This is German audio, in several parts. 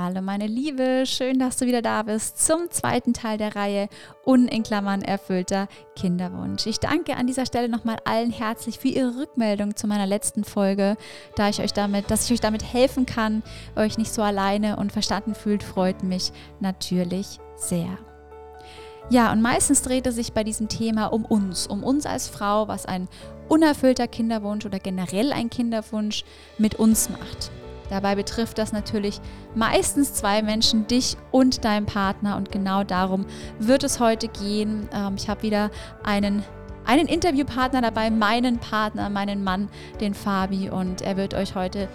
Hallo meine Liebe, schön, dass du wieder da bist zum zweiten Teil der Reihe Un erfüllter Kinderwunsch. Ich danke an dieser Stelle nochmal allen herzlich für ihre Rückmeldung zu meiner letzten Folge, da ich euch damit, dass ich euch damit helfen kann, euch nicht so alleine und verstanden fühlt, freut mich natürlich sehr. Ja, und meistens dreht es sich bei diesem Thema um uns, um uns als Frau, was ein unerfüllter Kinderwunsch oder generell ein Kinderwunsch mit uns macht. Dabei betrifft das natürlich meistens zwei Menschen, dich und deinen Partner. Und genau darum wird es heute gehen. Ähm, ich habe wieder einen, einen Interviewpartner dabei, meinen Partner, meinen Mann, den Fabi. Und er wird euch heute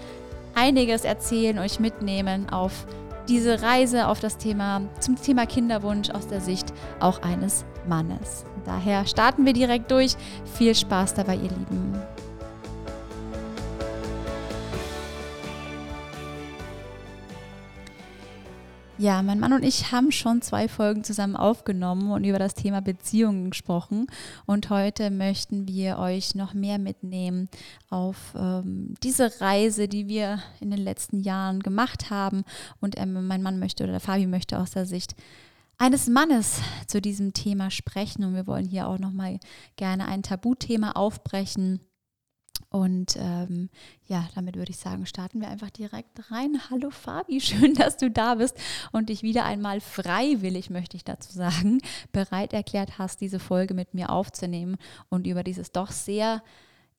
einiges erzählen, euch mitnehmen auf diese Reise auf das Thema, zum Thema Kinderwunsch aus der Sicht auch eines Mannes. Daher starten wir direkt durch. Viel Spaß dabei, ihr Lieben. Ja, mein Mann und ich haben schon zwei Folgen zusammen aufgenommen und über das Thema Beziehungen gesprochen. Und heute möchten wir euch noch mehr mitnehmen auf ähm, diese Reise, die wir in den letzten Jahren gemacht haben. Und ähm, mein Mann möchte oder Fabi möchte aus der Sicht eines Mannes zu diesem Thema sprechen. Und wir wollen hier auch nochmal gerne ein Tabuthema aufbrechen und ähm, ja, damit würde ich sagen, starten wir einfach direkt rein. Hallo Fabi, schön, dass du da bist und dich wieder einmal freiwillig, möchte ich dazu sagen, bereit erklärt hast, diese Folge mit mir aufzunehmen und über dieses doch sehr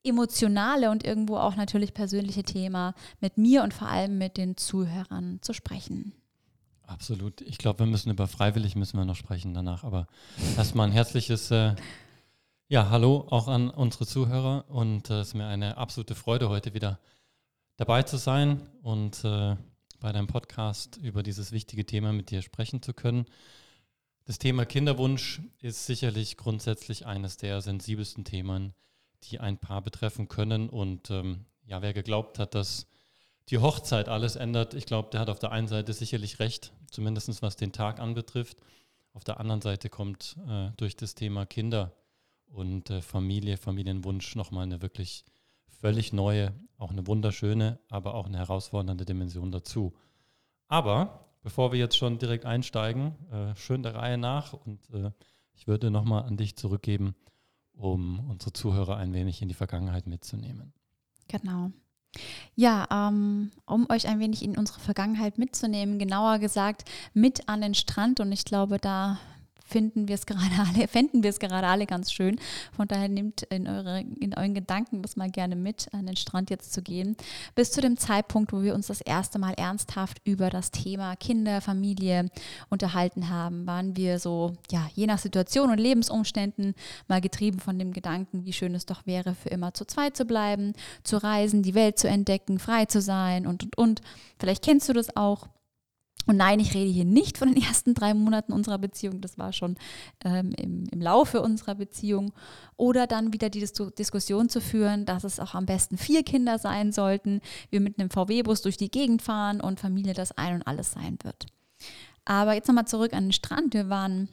emotionale und irgendwo auch natürlich persönliche Thema mit mir und vor allem mit den Zuhörern zu sprechen. Absolut. Ich glaube, wir müssen über freiwillig müssen wir noch sprechen danach. Aber erstmal ein herzliches äh, ja, hallo auch an unsere Zuhörer und äh, es ist mir eine absolute Freude, heute wieder dabei zu sein und äh, bei deinem Podcast über dieses wichtige Thema mit dir sprechen zu können. Das Thema Kinderwunsch ist sicherlich grundsätzlich eines der sensibelsten Themen, die ein Paar betreffen können. Und ähm, ja, wer geglaubt hat, dass die Hochzeit alles ändert, ich glaube, der hat auf der einen Seite sicherlich recht, zumindest was den Tag anbetrifft. Auf der anderen Seite kommt äh, durch das Thema Kinder und äh, Familie, Familienwunsch nochmal eine wirklich völlig neue, auch eine wunderschöne, aber auch eine herausfordernde Dimension dazu. Aber bevor wir jetzt schon direkt einsteigen, äh, schön der Reihe nach und äh, ich würde nochmal an dich zurückgeben, um unsere Zuhörer ein wenig in die Vergangenheit mitzunehmen. Genau. Ja, ähm, um euch ein wenig in unsere Vergangenheit mitzunehmen, genauer gesagt mit an den Strand. Und ich glaube, da finden wir es gerade alle, fänden wir es gerade alle ganz schön. Von daher nehmt in, eure, in euren Gedanken das mal gerne mit, an den Strand jetzt zu gehen. Bis zu dem Zeitpunkt, wo wir uns das erste Mal ernsthaft über das Thema Kinder, Familie unterhalten haben, waren wir so, ja, je nach Situation und Lebensumständen mal getrieben von dem Gedanken, wie schön es doch wäre, für immer zu zweit zu bleiben, zu reisen, die Welt zu entdecken, frei zu sein und, und, und. Vielleicht kennst du das auch. Und nein, ich rede hier nicht von den ersten drei Monaten unserer Beziehung, das war schon ähm, im, im Laufe unserer Beziehung. Oder dann wieder die Dis Diskussion zu führen, dass es auch am besten vier Kinder sein sollten, wir mit einem VW-Bus durch die Gegend fahren und Familie das ein und alles sein wird. Aber jetzt nochmal zurück an den Strand. Wir waren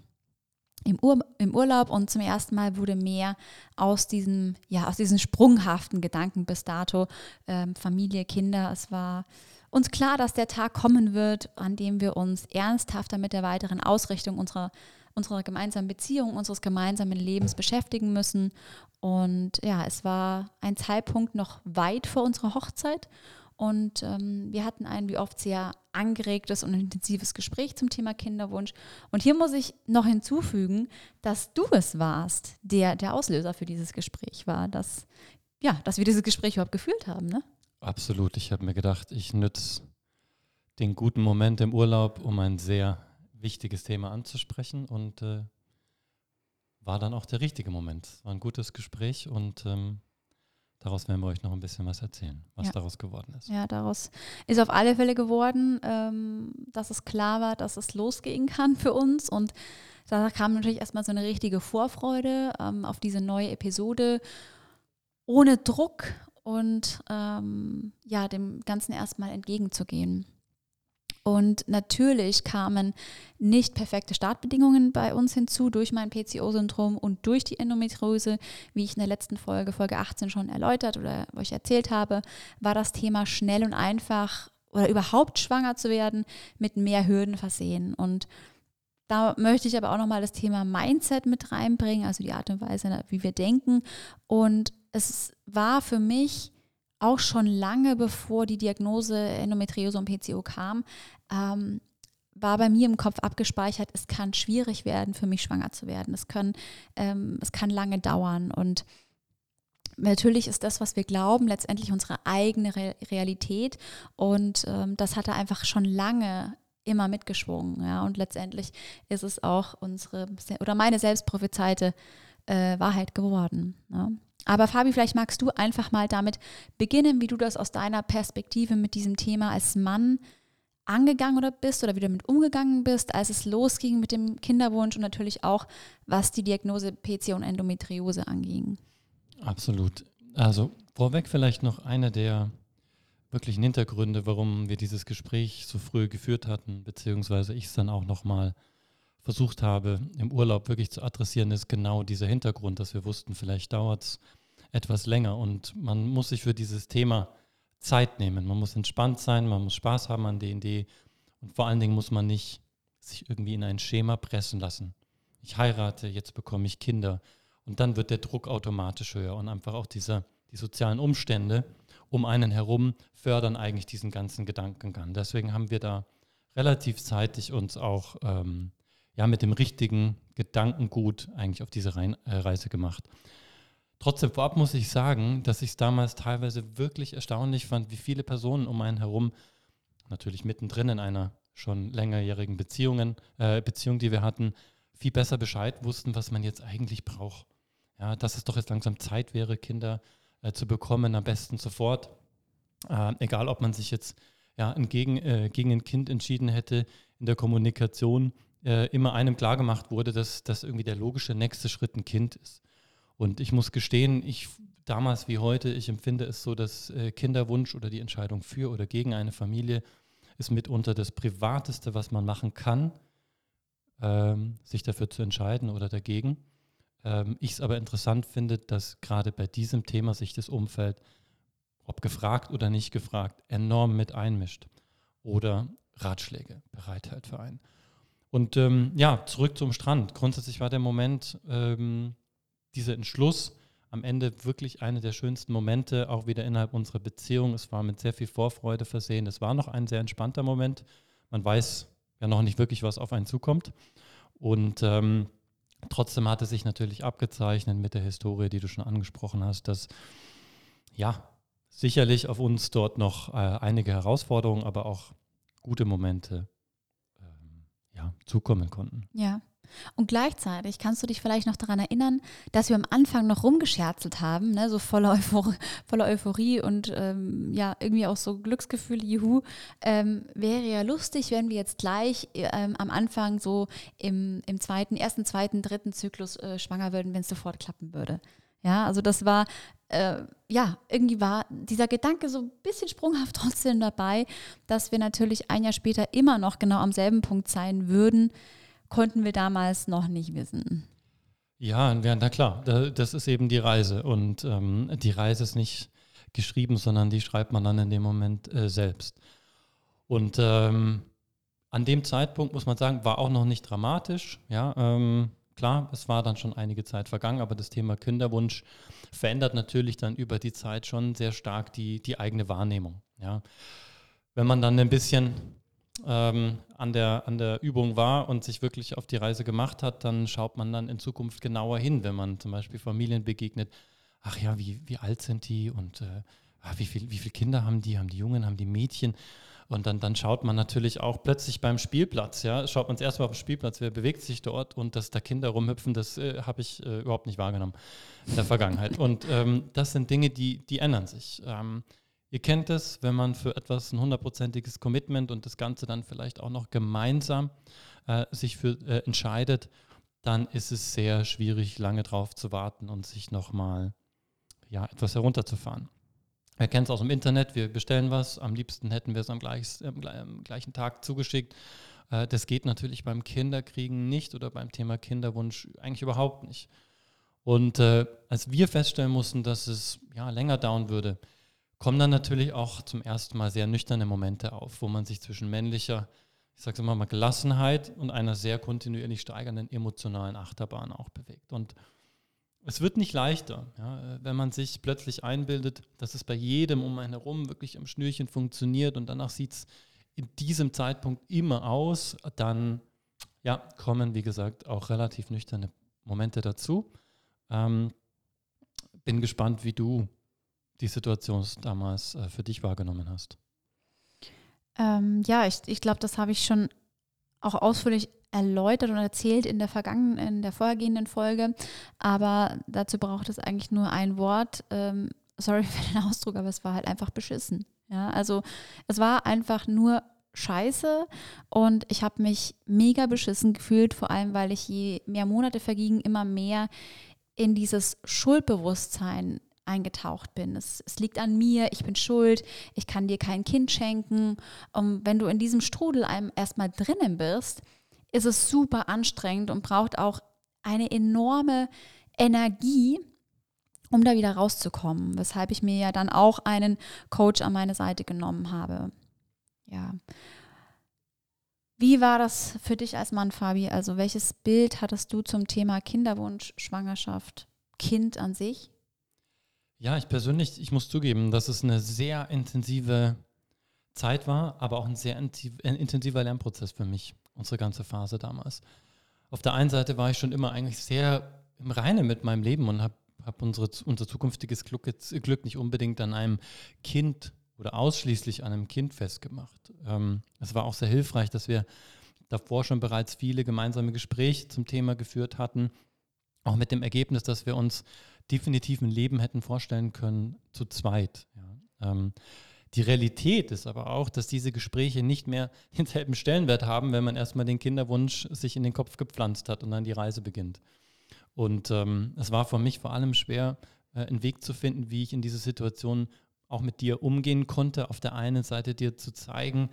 im, Ur im Urlaub und zum ersten Mal wurde mehr aus diesem, ja, aus diesen sprunghaften Gedanken bis dato, ähm, Familie, Kinder, es war uns klar, dass der Tag kommen wird, an dem wir uns ernsthafter mit der weiteren Ausrichtung unserer, unserer gemeinsamen Beziehung, unseres gemeinsamen Lebens beschäftigen müssen. Und ja, es war ein Zeitpunkt noch weit vor unserer Hochzeit. Und ähm, wir hatten ein wie oft sehr angeregtes und intensives Gespräch zum Thema Kinderwunsch. Und hier muss ich noch hinzufügen, dass du es warst, der der Auslöser für dieses Gespräch war, dass, ja, dass wir dieses Gespräch überhaupt geführt haben. Ne? Absolut. Ich habe mir gedacht, ich nütze den guten Moment im Urlaub, um ein sehr wichtiges Thema anzusprechen und äh, war dann auch der richtige Moment. War ein gutes Gespräch und ähm, daraus werden wir euch noch ein bisschen was erzählen, was ja. daraus geworden ist. Ja, daraus ist auf alle Fälle geworden, ähm, dass es klar war, dass es losgehen kann für uns und da kam natürlich erstmal so eine richtige Vorfreude ähm, auf diese neue Episode ohne Druck und ähm, ja, dem Ganzen erstmal entgegenzugehen. Und natürlich kamen nicht perfekte Startbedingungen bei uns hinzu durch mein PCO-Syndrom und durch die Endometriose. Wie ich in der letzten Folge, Folge 18 schon erläutert oder euch erzählt habe, war das Thema schnell und einfach oder überhaupt schwanger zu werden, mit mehr Hürden versehen. Und da möchte ich aber auch nochmal das Thema Mindset mit reinbringen, also die Art und Weise, wie wir denken. Und es war für mich auch schon lange bevor die Diagnose Endometriose und PCO kam, ähm, war bei mir im Kopf abgespeichert, es kann schwierig werden, für mich schwanger zu werden. Es, können, ähm, es kann lange dauern. Und natürlich ist das, was wir glauben, letztendlich unsere eigene Re Realität. Und ähm, das hatte einfach schon lange immer mitgeschwungen. Ja? Und letztendlich ist es auch unsere oder meine selbstprophezeite äh, Wahrheit geworden. Ja? Aber Fabi, vielleicht magst du einfach mal damit beginnen, wie du das aus deiner Perspektive mit diesem Thema als Mann angegangen oder bist oder wie du damit umgegangen bist, als es losging mit dem Kinderwunsch und natürlich auch, was die Diagnose PC und Endometriose anging. Absolut. Also vorweg vielleicht noch einer der wirklichen Hintergründe, warum wir dieses Gespräch so früh geführt hatten, beziehungsweise ich es dann auch nochmal versucht habe, im Urlaub wirklich zu adressieren, ist genau dieser Hintergrund, dass wir wussten, vielleicht dauert es etwas länger und man muss sich für dieses Thema Zeit nehmen. Man muss entspannt sein, man muss Spaß haben an D&D und vor allen Dingen muss man nicht sich irgendwie in ein Schema pressen lassen. Ich heirate, jetzt bekomme ich Kinder und dann wird der Druck automatisch höher und einfach auch dieser, die sozialen Umstände um einen herum fördern eigentlich diesen ganzen Gedankengang. Deswegen haben wir da relativ zeitig uns auch ähm, ja, mit dem richtigen Gedankengut eigentlich auf diese äh, Reise gemacht. Trotzdem vorab muss ich sagen, dass ich es damals teilweise wirklich erstaunlich fand, wie viele Personen um einen herum, natürlich mittendrin in einer schon längerjährigen Beziehungen, äh, Beziehung, die wir hatten, viel besser Bescheid wussten, was man jetzt eigentlich braucht. Ja, dass es doch jetzt langsam Zeit wäre, Kinder äh, zu bekommen, am besten sofort. Äh, egal, ob man sich jetzt ja, gegen, äh, gegen ein Kind entschieden hätte in der Kommunikation, äh, immer einem klargemacht wurde, dass das irgendwie der logische nächste Schritt ein Kind ist. Und ich muss gestehen, ich damals wie heute, ich empfinde es so, dass äh, Kinderwunsch oder die Entscheidung für oder gegen eine Familie ist mitunter das Privateste, was man machen kann, ähm, sich dafür zu entscheiden oder dagegen. Ähm, ich es aber interessant finde, dass gerade bei diesem Thema sich das Umfeld, ob gefragt oder nicht gefragt, enorm mit einmischt oder Ratschläge bereithält für einen. Und ähm, ja, zurück zum Strand. Grundsätzlich war der Moment, ähm, dieser Entschluss am Ende wirklich eine der schönsten Momente, auch wieder innerhalb unserer Beziehung. Es war mit sehr viel Vorfreude versehen. Es war noch ein sehr entspannter Moment. Man weiß ja noch nicht wirklich, was auf einen zukommt. Und ähm, trotzdem hat es sich natürlich abgezeichnet mit der Historie, die du schon angesprochen hast, dass ja sicherlich auf uns dort noch äh, einige Herausforderungen, aber auch gute Momente ja, zukommen konnten. Ja. Und gleichzeitig kannst du dich vielleicht noch daran erinnern, dass wir am Anfang noch rumgescherzelt haben, ne, so voller, Euphor voller Euphorie und ähm, ja, irgendwie auch so Glücksgefühl, juhu. Ähm, wäre ja lustig, wenn wir jetzt gleich ähm, am Anfang so im, im zweiten, ersten, zweiten, dritten Zyklus äh, schwanger würden, wenn es sofort klappen würde. Ja, also das war, äh, ja, irgendwie war dieser Gedanke so ein bisschen sprunghaft trotzdem dabei, dass wir natürlich ein Jahr später immer noch genau am selben Punkt sein würden, konnten wir damals noch nicht wissen. Ja, na klar, das ist eben die Reise. Und ähm, die Reise ist nicht geschrieben, sondern die schreibt man dann in dem Moment äh, selbst. Und ähm, an dem Zeitpunkt, muss man sagen, war auch noch nicht dramatisch. Ja, ähm, klar, es war dann schon einige Zeit vergangen, aber das Thema Kinderwunsch verändert natürlich dann über die Zeit schon sehr stark die, die eigene Wahrnehmung. Ja. Wenn man dann ein bisschen ähm, an, der, an der Übung war und sich wirklich auf die Reise gemacht hat, dann schaut man dann in Zukunft genauer hin, wenn man zum Beispiel Familien begegnet. Ach ja, wie, wie alt sind die und äh, ah, wie, viel, wie viele Kinder haben die? Haben die Jungen, haben die Mädchen? Und dann, dann schaut man natürlich auch plötzlich beim Spielplatz, ja, schaut man erstmal auf den Spielplatz, wer bewegt sich dort und dass da Kinder rumhüpfen, das äh, habe ich äh, überhaupt nicht wahrgenommen in der Vergangenheit. Und ähm, das sind Dinge, die, die ändern sich. Ähm, Ihr kennt es, wenn man für etwas ein hundertprozentiges Commitment und das Ganze dann vielleicht auch noch gemeinsam äh, sich für äh, entscheidet, dann ist es sehr schwierig, lange drauf zu warten und sich nochmal ja, etwas herunterzufahren. Wir kennen es aus dem Internet, wir bestellen was, am liebsten hätten wir es am, gleich, am gleichen Tag zugeschickt. Äh, das geht natürlich beim Kinderkriegen nicht oder beim Thema Kinderwunsch eigentlich überhaupt nicht. Und äh, als wir feststellen mussten, dass es ja, länger dauern würde, kommen dann natürlich auch zum ersten Mal sehr nüchterne Momente auf, wo man sich zwischen männlicher, ich sage es immer mal, Gelassenheit und einer sehr kontinuierlich steigenden emotionalen Achterbahn auch bewegt. Und es wird nicht leichter, ja, wenn man sich plötzlich einbildet, dass es bei jedem um einen herum wirklich am Schnürchen funktioniert und danach sieht es in diesem Zeitpunkt immer aus, dann ja, kommen, wie gesagt, auch relativ nüchterne Momente dazu. Ähm, bin gespannt, wie du die Situation damals äh, für dich wahrgenommen hast. Ähm, ja, ich, ich glaube, das habe ich schon auch ausführlich erläutert und erzählt in der vergangenen, in der vorhergehenden Folge. Aber dazu braucht es eigentlich nur ein Wort. Ähm, sorry für den Ausdruck, aber es war halt einfach beschissen. Ja, also es war einfach nur scheiße und ich habe mich mega beschissen gefühlt, vor allem weil ich je mehr Monate vergingen, immer mehr in dieses Schuldbewusstsein eingetaucht bin. Es, es, liegt an mir, ich bin schuld, ich kann dir kein Kind schenken. Und wenn du in diesem Strudel einem erstmal drinnen bist, ist es super anstrengend und braucht auch eine enorme Energie, um da wieder rauszukommen, weshalb ich mir ja dann auch einen Coach an meine Seite genommen habe. Ja. Wie war das für dich als Mann, Fabi? Also welches Bild hattest du zum Thema Kinderwunsch, Schwangerschaft, Kind an sich? Ja, ich persönlich, ich muss zugeben, dass es eine sehr intensive Zeit war, aber auch ein sehr intensiver Lernprozess für mich, unsere ganze Phase damals. Auf der einen Seite war ich schon immer eigentlich sehr im Reinen mit meinem Leben und habe hab unser zukünftiges Glück, Glück nicht unbedingt an einem Kind oder ausschließlich an einem Kind festgemacht. Ähm, es war auch sehr hilfreich, dass wir davor schon bereits viele gemeinsame Gespräche zum Thema geführt hatten, auch mit dem Ergebnis, dass wir uns definitiv ein Leben hätten vorstellen können zu zweit. Ja. Ähm, die Realität ist aber auch, dass diese Gespräche nicht mehr denselben Stellenwert haben, wenn man erstmal den Kinderwunsch sich in den Kopf gepflanzt hat und dann die Reise beginnt. Und ähm, es war für mich vor allem schwer, äh, einen Weg zu finden, wie ich in diese Situation auch mit dir umgehen konnte. Auf der einen Seite dir zu zeigen,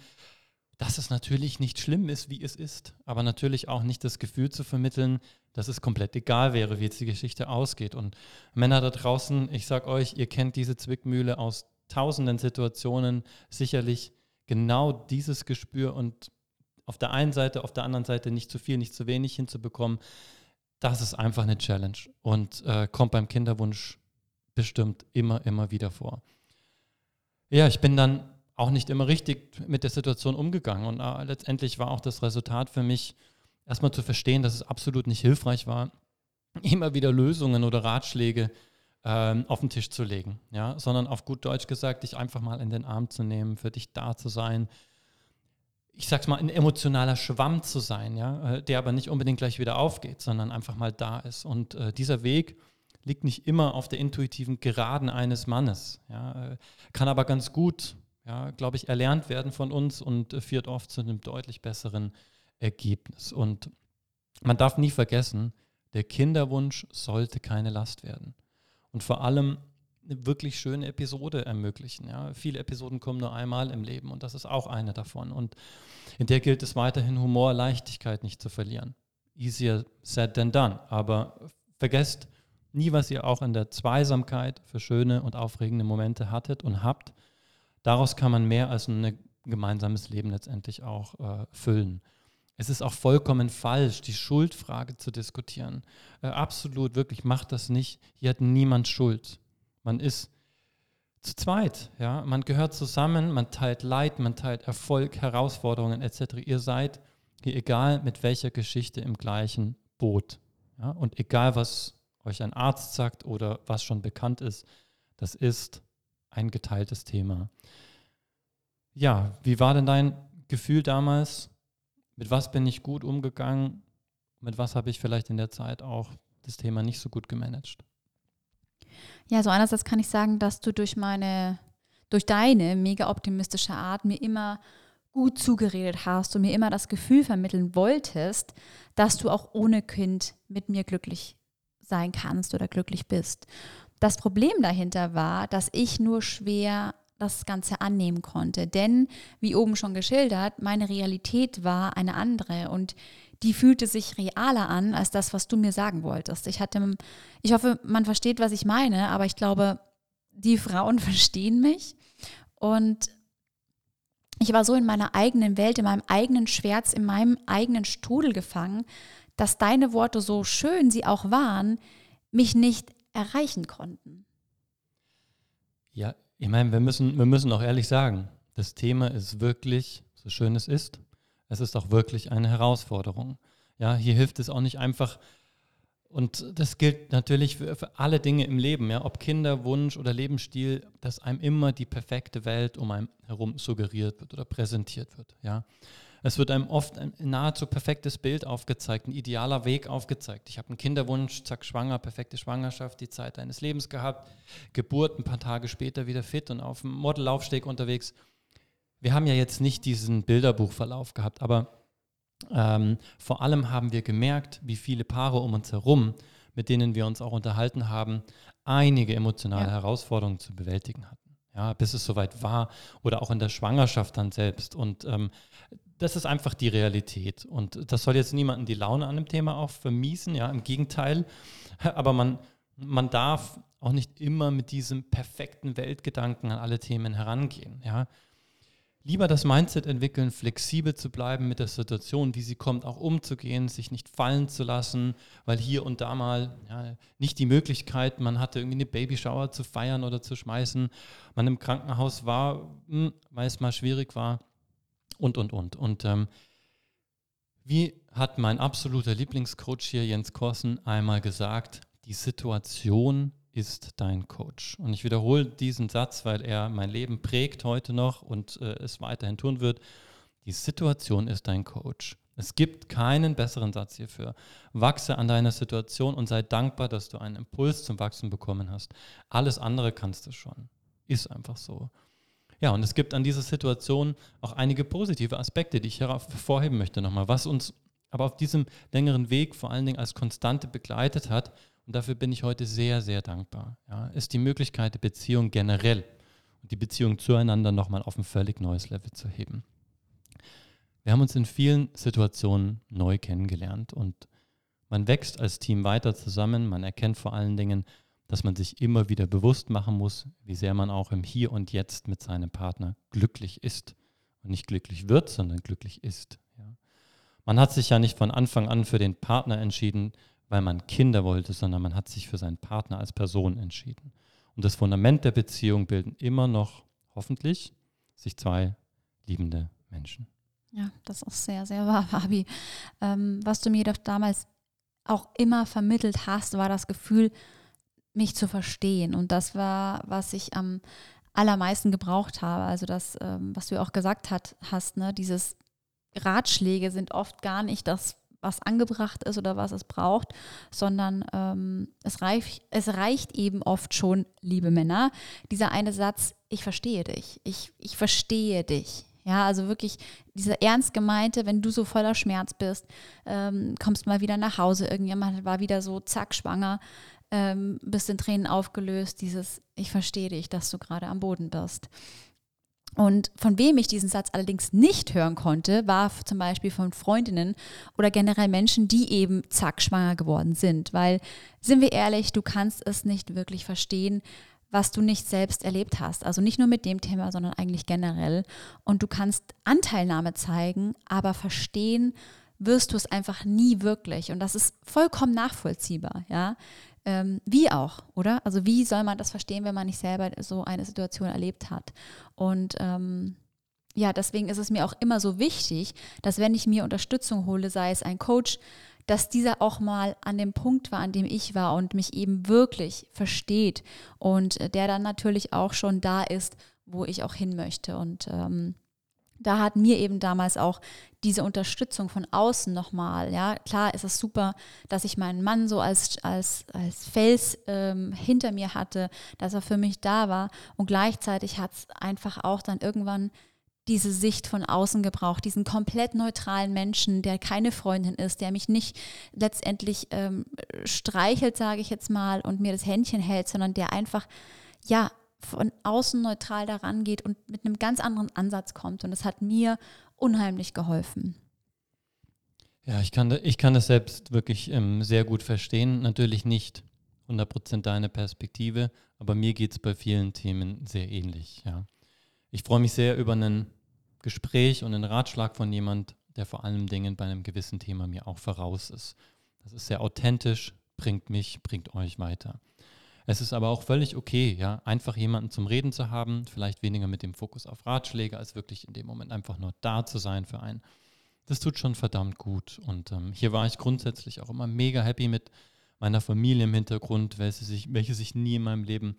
dass es natürlich nicht schlimm ist, wie es ist, aber natürlich auch nicht das Gefühl zu vermitteln, dass es komplett egal wäre, wie jetzt die Geschichte ausgeht. Und Männer da draußen, ich sag euch, ihr kennt diese Zwickmühle aus tausenden Situationen sicherlich genau dieses Gespür und auf der einen Seite, auf der anderen Seite nicht zu viel, nicht zu wenig hinzubekommen, das ist einfach eine Challenge und äh, kommt beim Kinderwunsch bestimmt immer, immer wieder vor. Ja, ich bin dann auch nicht immer richtig mit der Situation umgegangen. Und äh, letztendlich war auch das Resultat für mich, erstmal zu verstehen, dass es absolut nicht hilfreich war, immer wieder Lösungen oder Ratschläge ähm, auf den Tisch zu legen, ja, sondern auf gut Deutsch gesagt, dich einfach mal in den Arm zu nehmen, für dich da zu sein. Ich sag's mal, ein emotionaler Schwamm zu sein, ja, äh, der aber nicht unbedingt gleich wieder aufgeht, sondern einfach mal da ist. Und äh, dieser Weg liegt nicht immer auf der intuitiven Geraden eines Mannes, ja, äh, kann aber ganz gut ja, glaube ich, erlernt werden von uns und äh, führt oft zu einem deutlich besseren Ergebnis. Und man darf nie vergessen, der Kinderwunsch sollte keine Last werden. Und vor allem eine wirklich schöne Episode ermöglichen. Ja. Viele Episoden kommen nur einmal im Leben und das ist auch eine davon. Und in der gilt es weiterhin, Humor, Leichtigkeit nicht zu verlieren. Easier said than done. Aber vergesst nie, was ihr auch in der Zweisamkeit für schöne und aufregende Momente hattet und habt daraus kann man mehr als ein gemeinsames Leben letztendlich auch äh, füllen. Es ist auch vollkommen falsch, die Schuldfrage zu diskutieren. Äh, absolut, wirklich, macht das nicht. Hier hat niemand Schuld. Man ist zu zweit, ja. Man gehört zusammen, man teilt Leid, man teilt Erfolg, Herausforderungen etc. Ihr seid hier egal mit welcher Geschichte im gleichen Boot. Ja? Und egal, was euch ein Arzt sagt oder was schon bekannt ist, das ist ein geteiltes Thema. Ja, wie war denn dein Gefühl damals? Mit was bin ich gut umgegangen? Mit was habe ich vielleicht in der Zeit auch das Thema nicht so gut gemanagt? Ja, so einerseits kann ich sagen, dass du durch meine, durch deine mega optimistische Art mir immer gut zugeredet hast und mir immer das Gefühl vermitteln wolltest, dass du auch ohne Kind mit mir glücklich sein kannst oder glücklich bist. Das Problem dahinter war, dass ich nur schwer das Ganze annehmen konnte. Denn, wie oben schon geschildert, meine Realität war eine andere und die fühlte sich realer an als das, was du mir sagen wolltest. Ich hatte, ich hoffe, man versteht, was ich meine, aber ich glaube, die Frauen verstehen mich. Und ich war so in meiner eigenen Welt, in meinem eigenen Schwert, in meinem eigenen Strudel gefangen, dass deine Worte, so schön sie auch waren, mich nicht erreichen konnten. Ja, ich meine, wir müssen, wir müssen auch ehrlich sagen, das Thema ist wirklich, so schön es ist, es ist auch wirklich eine Herausforderung. Ja, hier hilft es auch nicht einfach, und das gilt natürlich für, für, alle Dinge im Leben, ja, ob Kinderwunsch oder Lebensstil, dass einem immer die perfekte Welt um einen herum suggeriert wird oder präsentiert wird. Ja. Es wird einem oft ein nahezu perfektes Bild aufgezeigt, ein idealer Weg aufgezeigt. Ich habe einen Kinderwunsch, zack, schwanger, perfekte Schwangerschaft, die Zeit deines Lebens gehabt, Geburt, ein paar Tage später wieder fit und auf dem Modellaufsteg unterwegs. Wir haben ja jetzt nicht diesen Bilderbuchverlauf gehabt, aber ähm, vor allem haben wir gemerkt, wie viele Paare um uns herum, mit denen wir uns auch unterhalten haben, einige emotionale ja. Herausforderungen zu bewältigen hatten. Ja, bis es soweit war oder auch in der Schwangerschaft dann selbst. Und ähm, das ist einfach die Realität. Und das soll jetzt niemanden die Laune an dem Thema auch vermiesen, ja, im Gegenteil. Aber man, man darf auch nicht immer mit diesem perfekten Weltgedanken an alle Themen herangehen. Ja lieber das Mindset entwickeln, flexibel zu bleiben mit der Situation, wie sie kommt, auch umzugehen, sich nicht fallen zu lassen, weil hier und da mal ja, nicht die Möglichkeit, man hatte irgendwie eine Babyshower zu feiern oder zu schmeißen, man im Krankenhaus war, hm, weil es mal schwierig war und, und, und. Und ähm, wie hat mein absoluter Lieblingscoach hier, Jens Korsen, einmal gesagt, die Situation ist dein Coach. Und ich wiederhole diesen Satz, weil er mein Leben prägt heute noch und äh, es weiterhin tun wird. Die Situation ist dein Coach. Es gibt keinen besseren Satz hierfür. Wachse an deiner Situation und sei dankbar, dass du einen Impuls zum Wachsen bekommen hast. Alles andere kannst du schon. Ist einfach so. Ja, und es gibt an dieser Situation auch einige positive Aspekte, die ich hervorheben möchte nochmal, was uns aber auf diesem längeren Weg vor allen Dingen als Konstante begleitet hat und dafür bin ich heute sehr, sehr dankbar, ja, ist die Möglichkeit der Beziehung generell und die Beziehung zueinander nochmal auf ein völlig neues Level zu heben. Wir haben uns in vielen Situationen neu kennengelernt und man wächst als Team weiter zusammen. Man erkennt vor allen Dingen, dass man sich immer wieder bewusst machen muss, wie sehr man auch im Hier und Jetzt mit seinem Partner glücklich ist. Und nicht glücklich wird, sondern glücklich ist. Ja. Man hat sich ja nicht von Anfang an für den Partner entschieden, weil man Kinder wollte, sondern man hat sich für seinen Partner als Person entschieden. Und das Fundament der Beziehung bilden immer noch, hoffentlich, sich zwei liebende Menschen. Ja, das ist sehr, sehr wahr, Fabi. Ähm, was du mir doch damals auch immer vermittelt hast, war das Gefühl, mich zu verstehen. Und das war, was ich am allermeisten gebraucht habe. Also das, ähm, was du auch gesagt hat, hast, ne, dieses Ratschläge sind oft gar nicht das was angebracht ist oder was es braucht, sondern ähm, es, reich, es reicht eben oft schon, liebe Männer, dieser eine Satz, ich verstehe dich, ich, ich verstehe dich. Ja, also wirklich dieser ernst gemeinte, wenn du so voller Schmerz bist, ähm, kommst mal wieder nach Hause, irgendjemand war wieder so zack schwanger, ähm, bist in Tränen aufgelöst, dieses ich verstehe dich, dass du gerade am Boden bist. Und von wem ich diesen Satz allerdings nicht hören konnte, war zum Beispiel von Freundinnen oder generell Menschen, die eben zack schwanger geworden sind. Weil, sind wir ehrlich, du kannst es nicht wirklich verstehen, was du nicht selbst erlebt hast. Also nicht nur mit dem Thema, sondern eigentlich generell. Und du kannst Anteilnahme zeigen, aber verstehen wirst du es einfach nie wirklich. Und das ist vollkommen nachvollziehbar, ja. Ähm, wie auch, oder? Also wie soll man das verstehen, wenn man nicht selber so eine Situation erlebt hat? Und ähm, ja, deswegen ist es mir auch immer so wichtig, dass wenn ich mir Unterstützung hole, sei es ein Coach, dass dieser auch mal an dem Punkt war, an dem ich war und mich eben wirklich versteht und der dann natürlich auch schon da ist, wo ich auch hin möchte. Und ähm, da hat mir eben damals auch diese Unterstützung von außen nochmal, ja, klar ist es super, dass ich meinen Mann so als, als, als Fels ähm, hinter mir hatte, dass er für mich da war. Und gleichzeitig hat es einfach auch dann irgendwann diese Sicht von außen gebraucht, diesen komplett neutralen Menschen, der keine Freundin ist, der mich nicht letztendlich ähm, streichelt, sage ich jetzt mal, und mir das Händchen hält, sondern der einfach, ja, von außen neutral daran geht und mit einem ganz anderen Ansatz kommt. Und das hat mir unheimlich geholfen. Ja, ich kann, ich kann das selbst wirklich ähm, sehr gut verstehen. Natürlich nicht 100% deine Perspektive, aber mir geht es bei vielen Themen sehr ähnlich. Ja. Ich freue mich sehr über ein Gespräch und einen Ratschlag von jemand, der vor allen Dingen bei einem gewissen Thema mir auch voraus ist. Das ist sehr authentisch, bringt mich, bringt euch weiter. Es ist aber auch völlig okay, ja, einfach jemanden zum Reden zu haben, vielleicht weniger mit dem Fokus auf Ratschläge, als wirklich in dem Moment einfach nur da zu sein für einen. Das tut schon verdammt gut. Und ähm, hier war ich grundsätzlich auch immer mega happy mit meiner Familie im Hintergrund, welche sich, welche sich nie in meinem Leben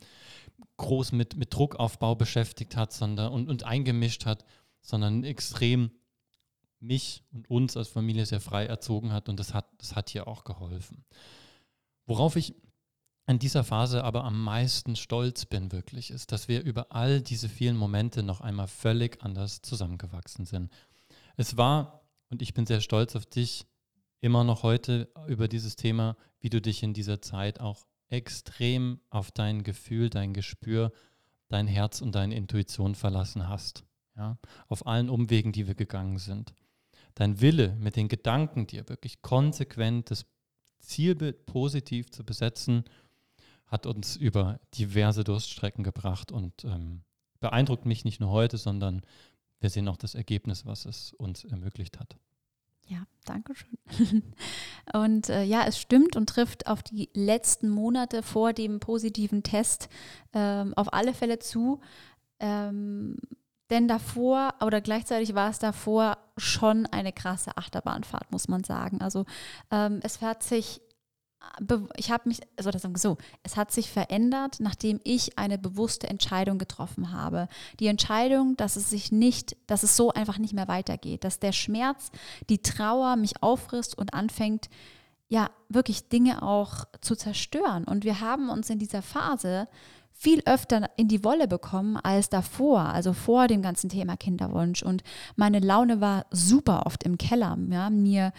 groß mit, mit Druckaufbau beschäftigt hat sondern, und, und eingemischt hat, sondern extrem mich und uns als Familie sehr frei erzogen hat und das hat, das hat hier auch geholfen. Worauf ich in dieser Phase aber am meisten stolz bin wirklich, ist, dass wir über all diese vielen Momente noch einmal völlig anders zusammengewachsen sind. Es war, und ich bin sehr stolz auf dich, immer noch heute über dieses Thema, wie du dich in dieser Zeit auch extrem auf dein Gefühl, dein Gespür, dein Herz und deine Intuition verlassen hast. Ja, auf allen Umwegen, die wir gegangen sind. Dein Wille mit den Gedanken, dir wirklich konsequent das Zielbild positiv zu besetzen, hat uns über diverse Durststrecken gebracht und ähm, beeindruckt mich nicht nur heute, sondern wir sehen auch das Ergebnis, was es uns ermöglicht hat. Ja, danke schön. Und äh, ja, es stimmt und trifft auf die letzten Monate vor dem positiven Test ähm, auf alle Fälle zu. Ähm, denn davor oder gleichzeitig war es davor schon eine krasse Achterbahnfahrt, muss man sagen. Also ähm, es hat sich ich habe mich, also das so, es hat sich verändert, nachdem ich eine bewusste Entscheidung getroffen habe. Die Entscheidung, dass es sich nicht, dass es so einfach nicht mehr weitergeht, dass der Schmerz, die Trauer mich auffrisst und anfängt, ja, wirklich Dinge auch zu zerstören. Und wir haben uns in dieser Phase viel öfter in die Wolle bekommen als davor, also vor dem ganzen Thema Kinderwunsch. Und meine Laune war super oft im Keller. Ja, mir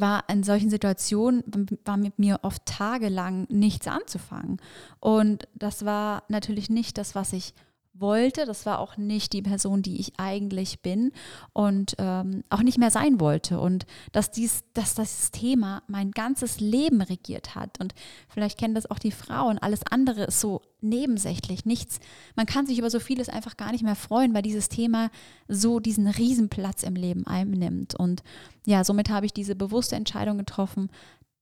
war in solchen Situationen, war mit mir oft tagelang nichts anzufangen. Und das war natürlich nicht das, was ich wollte. Das war auch nicht die Person, die ich eigentlich bin und ähm, auch nicht mehr sein wollte. Und dass, dies, dass das Thema mein ganzes Leben regiert hat. Und vielleicht kennen das auch die Frauen. Alles andere ist so nebensächlich, nichts. Man kann sich über so vieles einfach gar nicht mehr freuen, weil dieses Thema so diesen Riesenplatz im Leben einnimmt. Und ja, somit habe ich diese bewusste Entscheidung getroffen,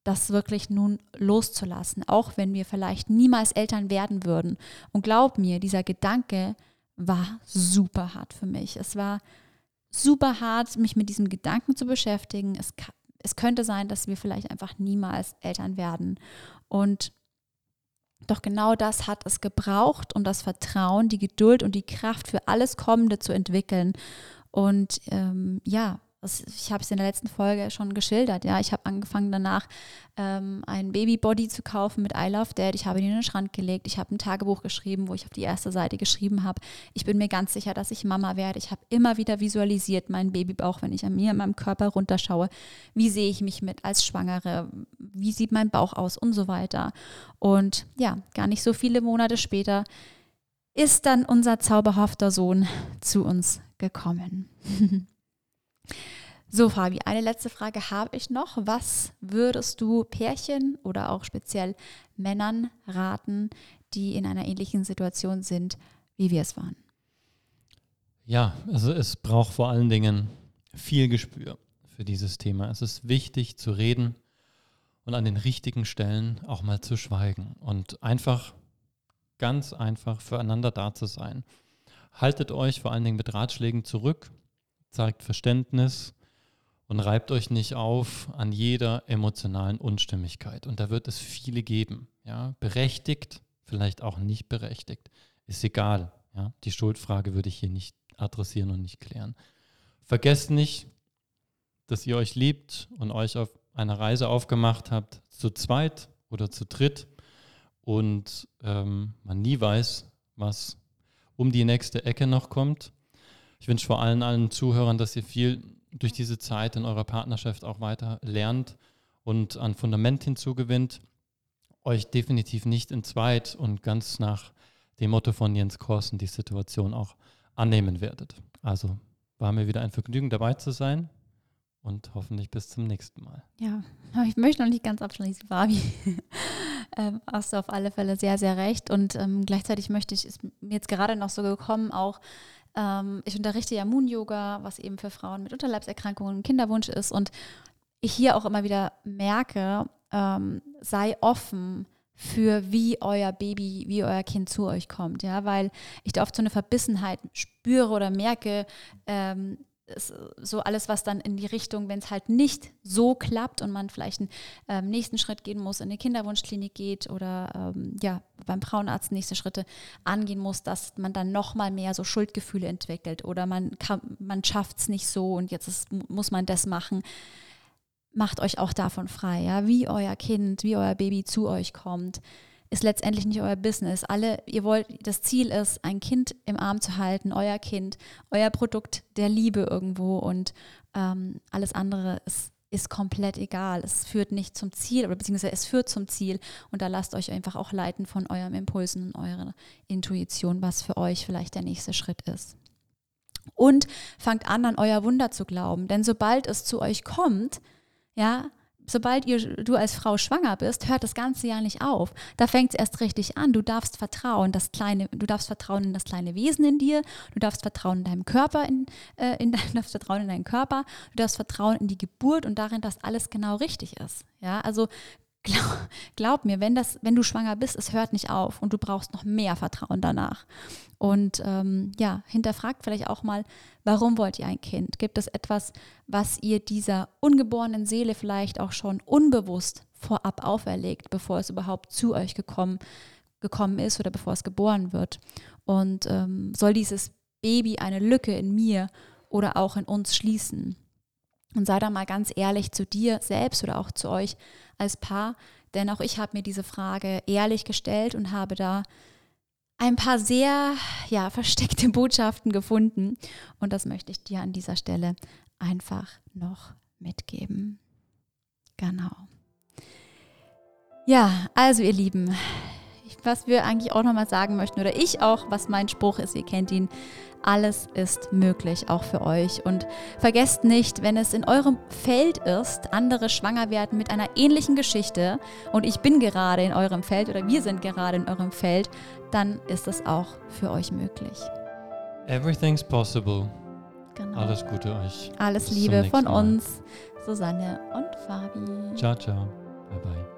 das wirklich nun loszulassen, auch wenn wir vielleicht niemals Eltern werden würden. Und glaub mir, dieser Gedanke war super hart für mich. Es war super hart, mich mit diesem Gedanken zu beschäftigen. Es, es könnte sein, dass wir vielleicht einfach niemals Eltern werden. Und doch genau das hat es gebraucht, um das Vertrauen, die Geduld und die Kraft für alles Kommende zu entwickeln. Und ähm, ja, ich habe es in der letzten Folge schon geschildert. Ja, ich habe angefangen danach ähm, ein Babybody zu kaufen mit I Love Dad. Ich habe ihn in den Schrank gelegt. Ich habe ein Tagebuch geschrieben, wo ich auf die erste Seite geschrieben habe. Ich bin mir ganz sicher, dass ich Mama werde. Ich habe immer wieder visualisiert meinen Babybauch, wenn ich an mir in meinem Körper runterschaue. Wie sehe ich mich mit als Schwangere? Wie sieht mein Bauch aus und so weiter? Und ja, gar nicht so viele Monate später ist dann unser zauberhafter Sohn zu uns gekommen. So, Fabi, eine letzte Frage habe ich noch. Was würdest du Pärchen oder auch speziell Männern raten, die in einer ähnlichen Situation sind, wie wir es waren? Ja, also es braucht vor allen Dingen viel Gespür für dieses Thema. Es ist wichtig zu reden und an den richtigen Stellen auch mal zu schweigen und einfach, ganz einfach füreinander da zu sein. Haltet euch vor allen Dingen mit Ratschlägen zurück, zeigt Verständnis und reibt euch nicht auf an jeder emotionalen Unstimmigkeit. Und da wird es viele geben. Ja? Berechtigt, vielleicht auch nicht berechtigt. Ist egal. Ja? Die Schuldfrage würde ich hier nicht adressieren und nicht klären. Vergesst nicht, dass ihr euch liebt und euch auf einer Reise aufgemacht habt, zu zweit oder zu dritt und ähm, man nie weiß, was um die nächste Ecke noch kommt. Ich wünsche vor allem allen Zuhörern, dass ihr viel durch diese Zeit in eurer Partnerschaft auch weiter lernt und an Fundament hinzugewinnt, euch definitiv nicht in zweit und ganz nach dem Motto von Jens Korsen die Situation auch annehmen werdet. Also war mir wieder ein Vergnügen dabei zu sein und hoffentlich bis zum nächsten Mal. Ja, ich möchte noch nicht ganz abschließen, Fabi. ähm, hast du auf alle Fälle sehr, sehr recht. Und ähm, gleichzeitig möchte ich, ist mir jetzt gerade noch so gekommen, auch ähm, ich unterrichte ja Moon-Yoga, was eben für Frauen mit Unterleibserkrankungen Kinderwunsch ist. Und ich hier auch immer wieder merke, ähm, sei offen für wie euer Baby, wie euer Kind zu euch kommt, ja, weil ich da oft so eine Verbissenheit spüre oder merke, ähm, so alles, was dann in die Richtung, wenn es halt nicht so klappt und man vielleicht einen ähm, nächsten Schritt gehen muss, in eine Kinderwunschklinik geht oder ähm, ja, beim Frauenarzt nächste Schritte angehen muss, dass man dann nochmal mehr so Schuldgefühle entwickelt oder man, man schafft es nicht so und jetzt ist, muss man das machen. Macht euch auch davon frei, ja, wie euer Kind, wie euer Baby zu euch kommt, ist letztendlich nicht euer Business. Alle, ihr wollt, das Ziel ist, ein Kind im Arm zu halten, euer Kind, euer Produkt der Liebe irgendwo und ähm, alles andere ist, ist komplett egal. Es führt nicht zum Ziel, oder beziehungsweise es führt zum Ziel und da lasst euch einfach auch leiten von eurem Impulsen und eurer Intuition, was für euch vielleicht der nächste Schritt ist. Und fangt an, an euer Wunder zu glauben, denn sobald es zu euch kommt, ja, sobald ihr, du als Frau schwanger bist, hört das ganze Jahr nicht auf. Da fängt es erst richtig an. Du darfst vertrauen, das kleine, du darfst vertrauen in das kleine Wesen in dir, du darfst vertrauen in deinem Körper, in, äh, in, du darfst vertrauen in deinen Körper, du darfst vertrauen in die Geburt und darin, dass alles genau richtig ist. Ja, also glaub, glaub mir, wenn, das, wenn du schwanger bist, es hört nicht auf und du brauchst noch mehr Vertrauen danach. Und ähm, ja, hinterfragt vielleicht auch mal, warum wollt ihr ein Kind? Gibt es etwas, was ihr dieser ungeborenen Seele vielleicht auch schon unbewusst vorab auferlegt, bevor es überhaupt zu euch gekommen, gekommen ist oder bevor es geboren wird? Und ähm, soll dieses Baby eine Lücke in mir oder auch in uns schließen? Und sei da mal ganz ehrlich zu dir selbst oder auch zu euch als Paar, denn auch ich habe mir diese Frage ehrlich gestellt und habe da ein paar sehr ja, versteckte Botschaften gefunden. Und das möchte ich dir an dieser Stelle einfach noch mitgeben. Genau. Ja, also ihr Lieben, was wir eigentlich auch nochmal sagen möchten, oder ich auch, was mein Spruch ist, ihr kennt ihn, alles ist möglich, auch für euch. Und vergesst nicht, wenn es in eurem Feld ist, andere schwanger werden mit einer ähnlichen Geschichte und ich bin gerade in eurem Feld oder wir sind gerade in eurem Feld, dann ist es auch für euch möglich. Everything's possible. Genau. Alles Gute euch. Alles Liebe von uns, Susanne und Fabi. Ciao, ciao. Bye, bye.